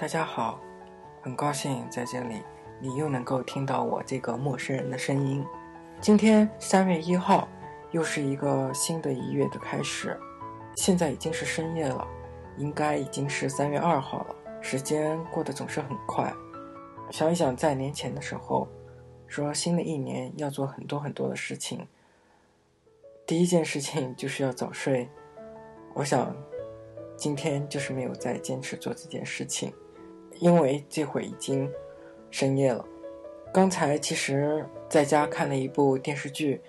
大家好，很高兴在这里你又能够听到我这个陌生人的声音。今天三月一号，又是一个新的一月的开始。现在已经是深夜了，应该已经是三月二号了。时间过得总是很快。想一想，在年前的时候，说新的一年要做很多很多的事情。第一件事情就是要早睡。我想。今天就是没有再坚持做这件事情，因为这会已经深夜了。刚才其实在家看了一部电视剧《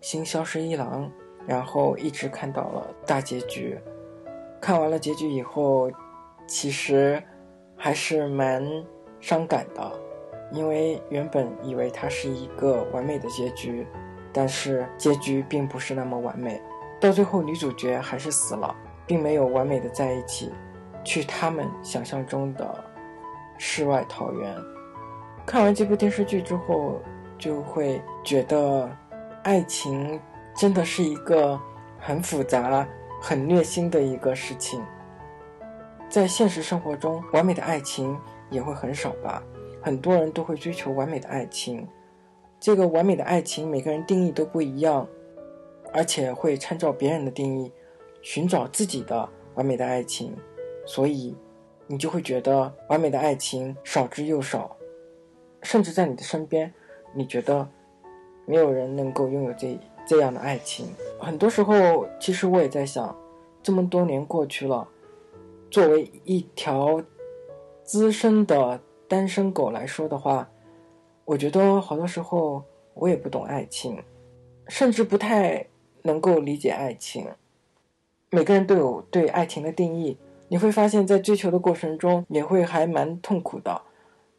新消失一郎》，然后一直看到了大结局。看完了结局以后，其实还是蛮伤感的，因为原本以为它是一个完美的结局，但是结局并不是那么完美，到最后女主角还是死了。并没有完美的在一起，去他们想象中的世外桃源。看完这部电视剧之后，就会觉得爱情真的是一个很复杂、很虐心的一个事情。在现实生活中，完美的爱情也会很少吧？很多人都会追求完美的爱情，这个完美的爱情每个人定义都不一样，而且会参照别人的定义。寻找自己的完美的爱情，所以你就会觉得完美的爱情少之又少，甚至在你的身边，你觉得没有人能够拥有这这样的爱情。很多时候，其实我也在想，这么多年过去了，作为一条资深的单身狗来说的话，我觉得好多时候我也不懂爱情，甚至不太能够理解爱情。每个人都有对爱情的定义，你会发现在追求的过程中也会还蛮痛苦的，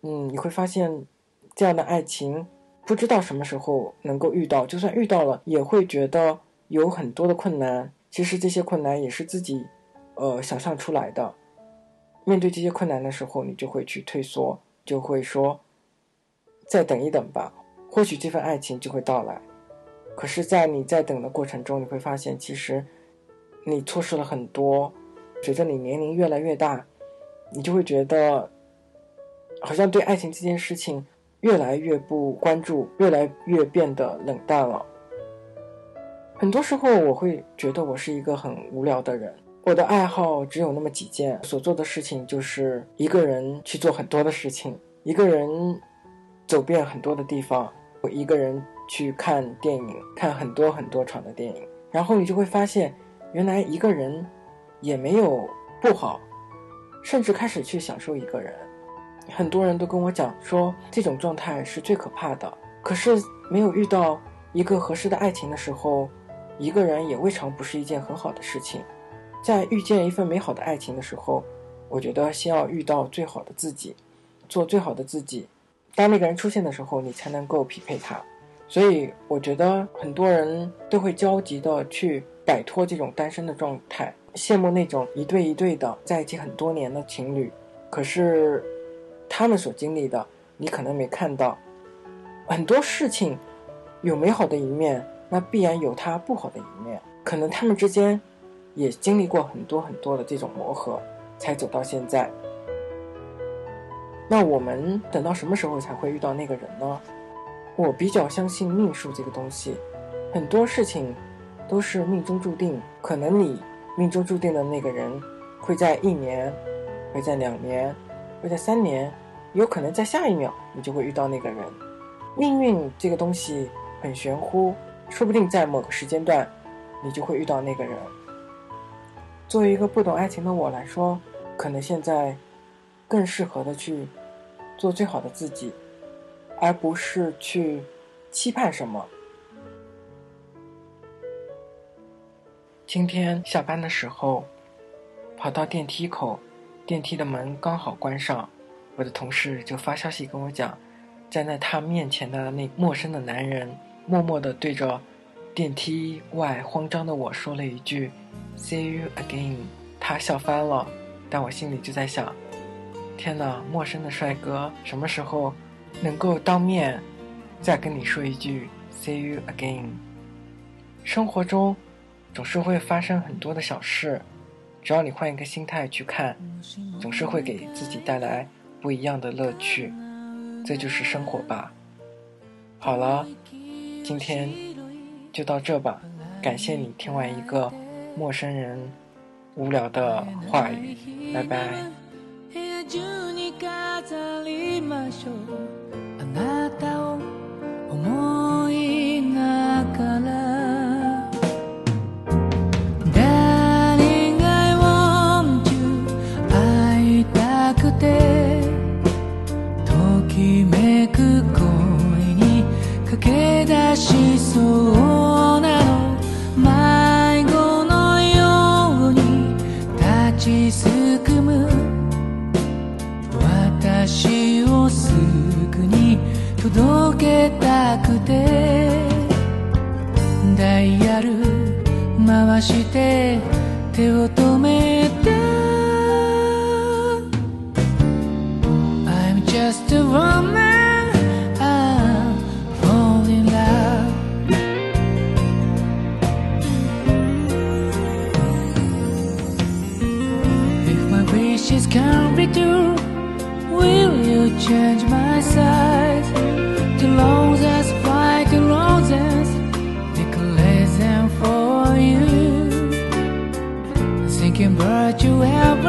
嗯，你会发现这样的爱情不知道什么时候能够遇到，就算遇到了也会觉得有很多的困难。其实这些困难也是自己，呃，想象出来的。面对这些困难的时候，你就会去退缩，就会说再等一等吧，或许这份爱情就会到来。可是，在你在等的过程中，你会发现其实。你错失了很多，随着你年龄越来越大，你就会觉得，好像对爱情这件事情越来越不关注，越来越变得冷淡了。很多时候，我会觉得我是一个很无聊的人，我的爱好只有那么几件，所做的事情就是一个人去做很多的事情，一个人走遍很多的地方，我一个人去看电影，看很多很多场的电影，然后你就会发现。原来一个人也没有不好，甚至开始去享受一个人。很多人都跟我讲说，这种状态是最可怕的。可是没有遇到一个合适的爱情的时候，一个人也未尝不是一件很好的事情。在遇见一份美好的爱情的时候，我觉得先要遇到最好的自己，做最好的自己。当那个人出现的时候，你才能够匹配他。所以我觉得很多人都会焦急的去。摆脱这种单身的状态，羡慕那种一对一对的在一起很多年的情侣。可是，他们所经历的，你可能没看到。很多事情有美好的一面，那必然有它不好的一面。可能他们之间也经历过很多很多的这种磨合，才走到现在。那我们等到什么时候才会遇到那个人呢？我比较相信命数这个东西，很多事情。都是命中注定，可能你命中注定的那个人，会在一年，会在两年，会在三年，有可能在下一秒你就会遇到那个人。命运这个东西很玄乎，说不定在某个时间段，你就会遇到那个人。作为一个不懂爱情的我来说，可能现在更适合的去做最好的自己，而不是去期盼什么。今天下班的时候，跑到电梯口，电梯的门刚好关上，我的同事就发消息跟我讲，站在他面前的那陌生的男人，默默地对着电梯外慌张的我说了一句 “See you again”，他笑翻了，但我心里就在想，天哪，陌生的帅哥什么时候能够当面再跟你说一句 “See you again”？生活中。总是会发生很多的小事，只要你换一个心态去看，总是会给自己带来不一样的乐趣。这就是生活吧。好了，今天就到这吧。感谢你听完一个陌生人无聊的话语，拜拜。届けたくて。ダイヤル回して手を止めた。I'm just a woman. Change my size? the roses, white roses, declares them for you. Thinking about you every